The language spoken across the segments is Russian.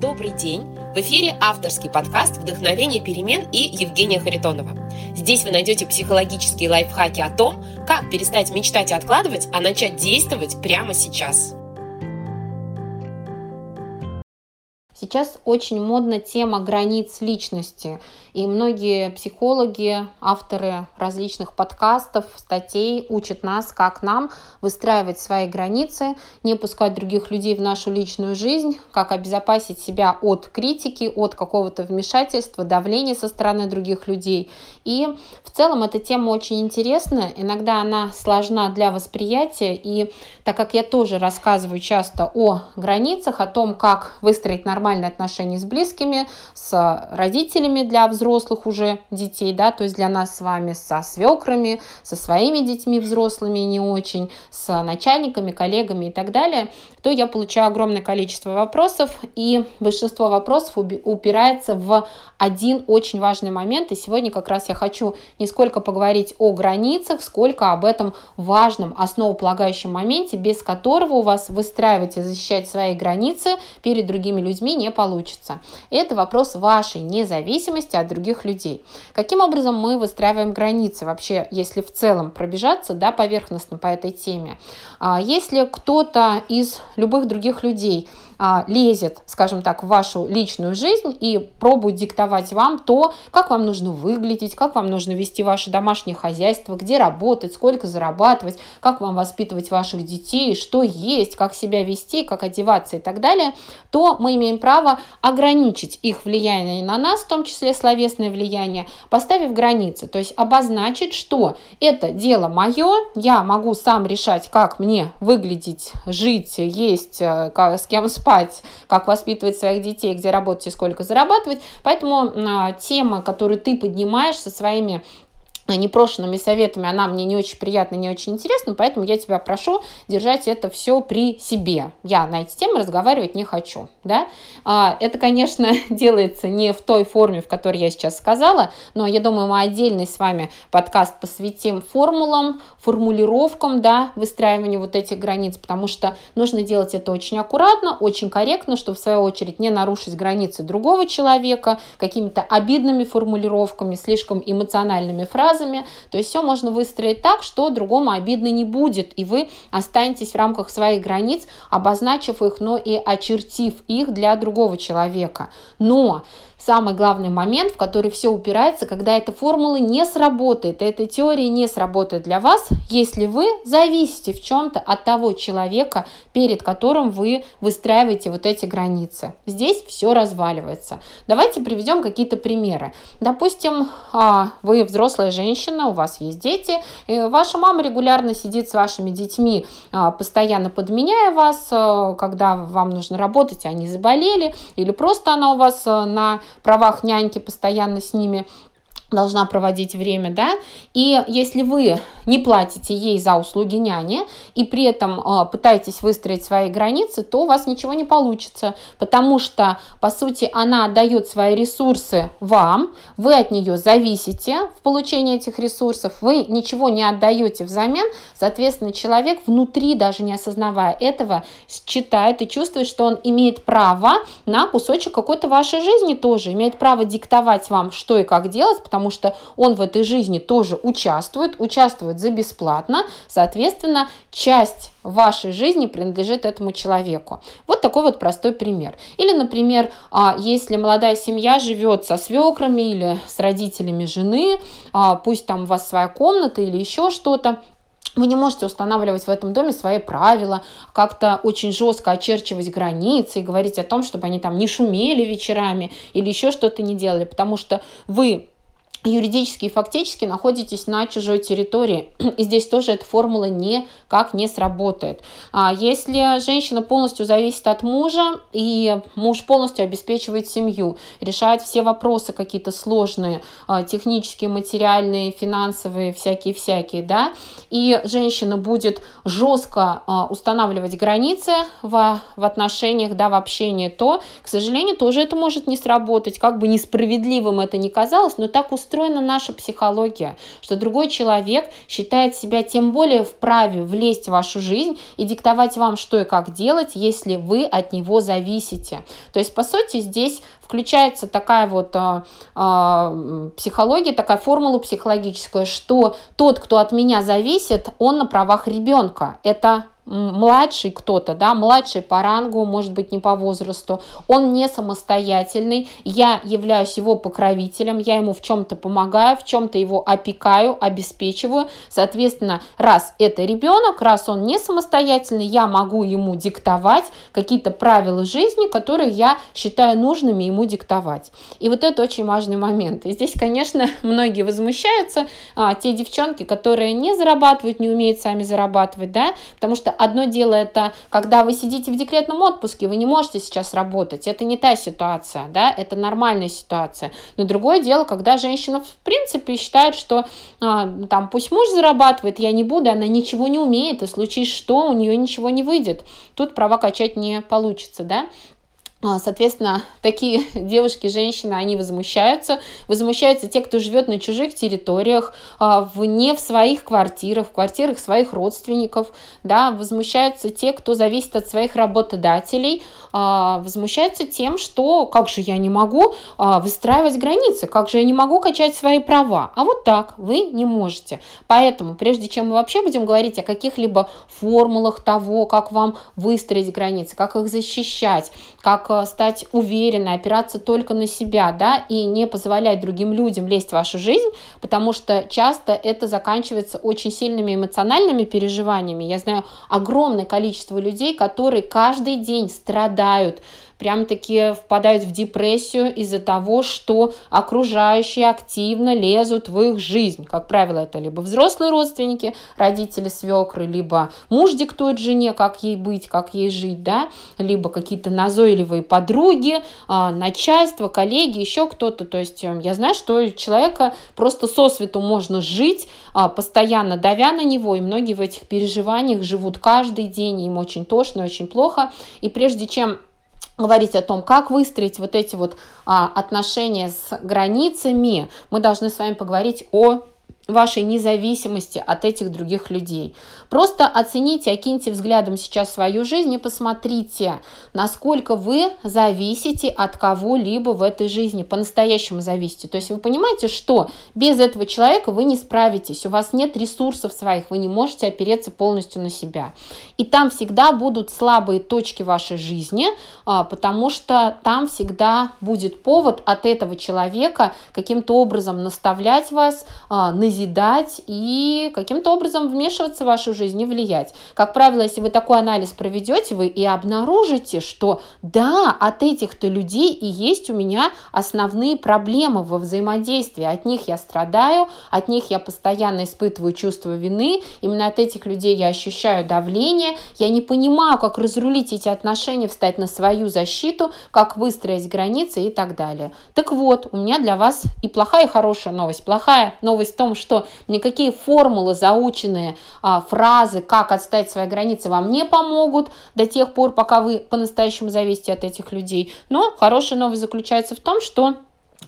Добрый день! В эфире авторский подкаст «Вдохновение перемен» и Евгения Харитонова. Здесь вы найдете психологические лайфхаки о том, как перестать мечтать и откладывать, а начать действовать прямо сейчас. Сейчас очень модна тема границ личности. И многие психологи, авторы различных подкастов, статей учат нас, как нам выстраивать свои границы, не пускать других людей в нашу личную жизнь, как обезопасить себя от критики, от какого-то вмешательства, давления со стороны других людей. И в целом эта тема очень интересная, иногда она сложна для восприятия, и так как я тоже рассказываю часто о границах, о том, как выстроить нормальные отношения с близкими, с родителями для взрослых, взрослых уже детей, да, то есть для нас с вами со свекрами, со своими детьми взрослыми не очень, с начальниками, коллегами и так далее, то я получаю огромное количество вопросов, и большинство вопросов упирается в один очень важный момент, и сегодня как раз я хочу не сколько поговорить о границах, сколько об этом важном основополагающем моменте, без которого у вас выстраивать и защищать свои границы перед другими людьми не получится. Это вопрос вашей независимости от других людей. Каким образом мы выстраиваем границы вообще, если в целом пробежаться да, поверхностно по этой теме? А если кто-то из любых других людей лезет, скажем так, в вашу личную жизнь и пробует диктовать вам то, как вам нужно выглядеть, как вам нужно вести ваше домашнее хозяйство, где работать, сколько зарабатывать, как вам воспитывать ваших детей, что есть, как себя вести, как одеваться и так далее, то мы имеем право ограничить их влияние на нас, в том числе словесное влияние, поставив границы, то есть обозначить, что это дело мое, я могу сам решать, как мне выглядеть, жить, есть, э, с кем спать, спать, как воспитывать своих детей, где работать и сколько зарабатывать. Поэтому а, тема, которую ты поднимаешь со своими непрошенными советами, она мне не очень приятна, не очень интересна, поэтому я тебя прошу держать это все при себе. Я на эти темы разговаривать не хочу. Да? А, это, конечно, делается не в той форме, в которой я сейчас сказала, но я думаю, мы отдельный с вами подкаст посвятим формулам, формулировкам, да, выстраиванию вот этих границ, потому что нужно делать это очень аккуратно, очень корректно, чтобы в свою очередь не нарушить границы другого человека какими-то обидными формулировками, слишком эмоциональными фразами, фразами. То есть все можно выстроить так, что другому обидно не будет, и вы останетесь в рамках своих границ, обозначив их, но и очертив их для другого человека. Но самый главный момент, в который все упирается, когда эта формула не сработает, эта теория не сработает для вас, если вы зависите в чем-то от того человека, перед которым вы выстраиваете вот эти границы. Здесь все разваливается. Давайте приведем какие-то примеры. Допустим, а, вы взрослая женщина, у вас есть дети, ваша мама регулярно сидит с вашими детьми, а, постоянно подменяя вас, а, когда вам нужно работать, они заболели, или просто она у вас на правах няньки постоянно с ними должна проводить время, да, и если вы не платите ей за услуги няни и при этом э, пытаетесь выстроить свои границы, то у вас ничего не получится, потому что, по сути, она отдает свои ресурсы вам, вы от нее зависите в получении этих ресурсов, вы ничего не отдаете взамен, соответственно, человек внутри, даже не осознавая этого, считает и чувствует, что он имеет право на кусочек какой-то вашей жизни тоже, имеет право диктовать вам, что и как делать, потому потому что он в этой жизни тоже участвует, участвует за бесплатно, соответственно, часть вашей жизни принадлежит этому человеку. Вот такой вот простой пример. Или, например, а, если молодая семья живет со свекрами или с родителями жены, а, пусть там у вас своя комната или еще что-то, вы не можете устанавливать в этом доме свои правила, как-то очень жестко очерчивать границы и говорить о том, чтобы они там не шумели вечерами или еще что-то не делали, потому что вы юридически и фактически находитесь на чужой территории. И здесь тоже эта формула никак не сработает. А если женщина полностью зависит от мужа, и муж полностью обеспечивает семью, решает все вопросы какие-то сложные, а, технические, материальные, финансовые, всякие-всякие, да, и женщина будет жестко а, устанавливать границы в, в отношениях, да, в общении, то, к сожалению, тоже это может не сработать, как бы несправедливым это ни казалось, но так устроено устроена наша психология, что другой человек считает себя тем более вправе влезть в вашу жизнь и диктовать вам, что и как делать, если вы от него зависите. То есть, по сути, здесь включается такая вот а, а, психология, такая формула психологическая, что тот, кто от меня зависит, он на правах ребенка. Это младший кто-то, да, младший по рангу, может быть, не по возрасту, он не самостоятельный, я являюсь его покровителем, я ему в чем-то помогаю, в чем-то его опекаю, обеспечиваю, соответственно, раз это ребенок, раз он не самостоятельный, я могу ему диктовать какие-то правила жизни, которые я считаю нужными ему диктовать. И вот это очень важный момент. И здесь, конечно, многие возмущаются, а, те девчонки, которые не зарабатывают, не умеют сами зарабатывать, да, потому что одно дело это, когда вы сидите в декретном отпуске, вы не можете сейчас работать, это не та ситуация, да, это нормальная ситуация. Но другое дело, когда женщина в принципе считает, что а, там пусть муж зарабатывает, я не буду, она ничего не умеет, и случись что, у нее ничего не выйдет. Тут права качать не получится, да. А, соответственно, такие девушки, женщины, они возмущаются. Возмущаются те, кто живет на чужих территориях, а, не в своих квартирах, в квартирах своих родственников. Да, возмущаются те, кто зависит от своих работодателей. А, возмущаются тем, что как же я не могу выстраивать границы, как же я не могу качать свои права. А вот так вы не можете. Поэтому, прежде чем мы вообще будем говорить о каких-либо формулах того, как вам выстроить границы, как их защищать, как э, стать уверенной, опираться только на себя, да, и не позволять другим людям лезть в вашу жизнь, потому что часто это заканчивается очень сильными эмоциональными переживаниями. Я знаю огромное количество людей, которые каждый день страдают прям-таки впадают в депрессию из-за того, что окружающие активно лезут в их жизнь. Как правило, это либо взрослые родственники, родители, свекры, либо муж диктует жене, как ей быть, как ей жить, да, либо какие-то назойливые подруги, а, начальство, коллеги, еще кто-то. То есть э, я знаю, что человека просто со свету можно жить, а, постоянно давя на него, и многие в этих переживаниях живут каждый день, им очень тошно, очень плохо. И прежде чем говорить о том, как выстроить вот эти вот а, отношения с границами, мы должны с вами поговорить о вашей независимости от этих других людей. Просто оцените, окиньте взглядом сейчас свою жизнь и посмотрите, насколько вы зависите от кого-либо в этой жизни, по-настоящему зависите. То есть вы понимаете, что без этого человека вы не справитесь, у вас нет ресурсов своих, вы не можете опереться полностью на себя. И там всегда будут слабые точки вашей жизни, а, потому что там всегда будет повод от этого человека каким-то образом наставлять вас, а, назидать и каким-то образом вмешиваться в вашу жизни влиять. Как правило, если вы такой анализ проведете, вы и обнаружите, что да, от этих-то людей и есть у меня основные проблемы во взаимодействии. От них я страдаю, от них я постоянно испытываю чувство вины, именно от этих людей я ощущаю давление, я не понимаю, как разрулить эти отношения, встать на свою защиту, как выстроить границы и так далее. Так вот, у меня для вас и плохая, и хорошая новость. Плохая новость в том, что никакие формулы, заученные а, фразы, как отстать свои границы, вам не помогут до тех пор, пока вы по-настоящему зависите от этих людей. Но хорошая новость заключается в том, что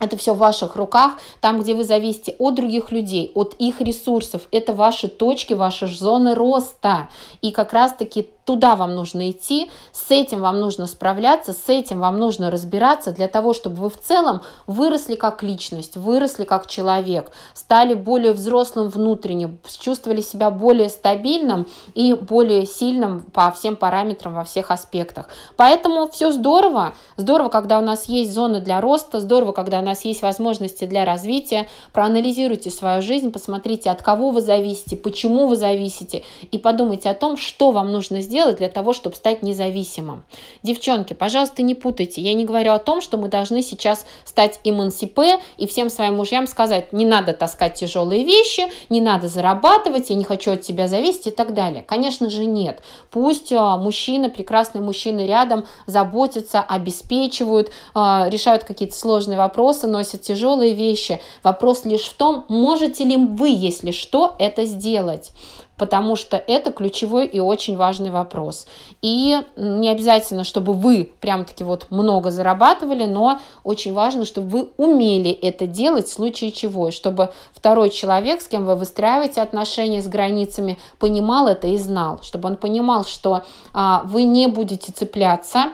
это все в ваших руках, там, где вы зависите от других людей, от их ресурсов. Это ваши точки, ваши зоны роста. И как раз-таки Туда вам нужно идти, с этим вам нужно справляться, с этим вам нужно разбираться для того, чтобы вы в целом выросли как личность, выросли как человек, стали более взрослым внутренне, чувствовали себя более стабильным и более сильным по всем параметрам во всех аспектах. Поэтому все здорово, здорово, когда у нас есть зоны для роста, здорово, когда у нас есть возможности для развития. Проанализируйте свою жизнь, посмотрите, от кого вы зависите, почему вы зависите, и подумайте о том, что вам нужно сделать сделать для того, чтобы стать независимым. Девчонки, пожалуйста, не путайте. Я не говорю о том, что мы должны сейчас стать эмансипе и всем своим мужьям сказать, не надо таскать тяжелые вещи, не надо зарабатывать, я не хочу от тебя зависеть и так далее. Конечно же нет. Пусть а, мужчины, прекрасные мужчины рядом заботятся, обеспечивают, а, решают какие-то сложные вопросы, носят тяжелые вещи. Вопрос лишь в том, можете ли вы, если что, это сделать. Потому что это ключевой и очень важный вопрос. И не обязательно, чтобы вы прям-таки вот много зарабатывали, но очень важно, чтобы вы умели это делать в случае чего, чтобы второй человек, с кем вы выстраиваете отношения с границами, понимал это и знал, чтобы он понимал, что а, вы не будете цепляться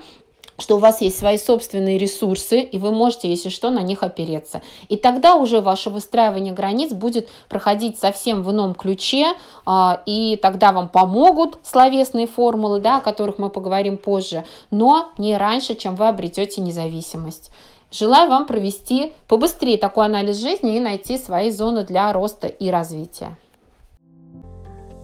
что у вас есть свои собственные ресурсы, и вы можете, если что, на них опереться. И тогда уже ваше выстраивание границ будет проходить совсем в ином ключе, а, и тогда вам помогут словесные формулы, да, о которых мы поговорим позже, но не раньше, чем вы обретете независимость. Желаю вам провести побыстрее такой анализ жизни и найти свои зоны для роста и развития.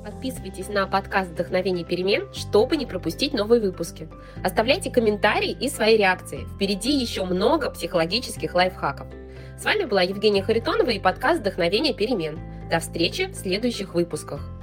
Подписывайтесь на подкаст «Вдохновение перемен», чтобы не пропустить новые выпуски. Оставляйте комментарии и свои реакции. Впереди еще много психологических лайфхаков. С вами была Евгения Харитонова и подкаст «Вдохновение перемен». До встречи в следующих выпусках.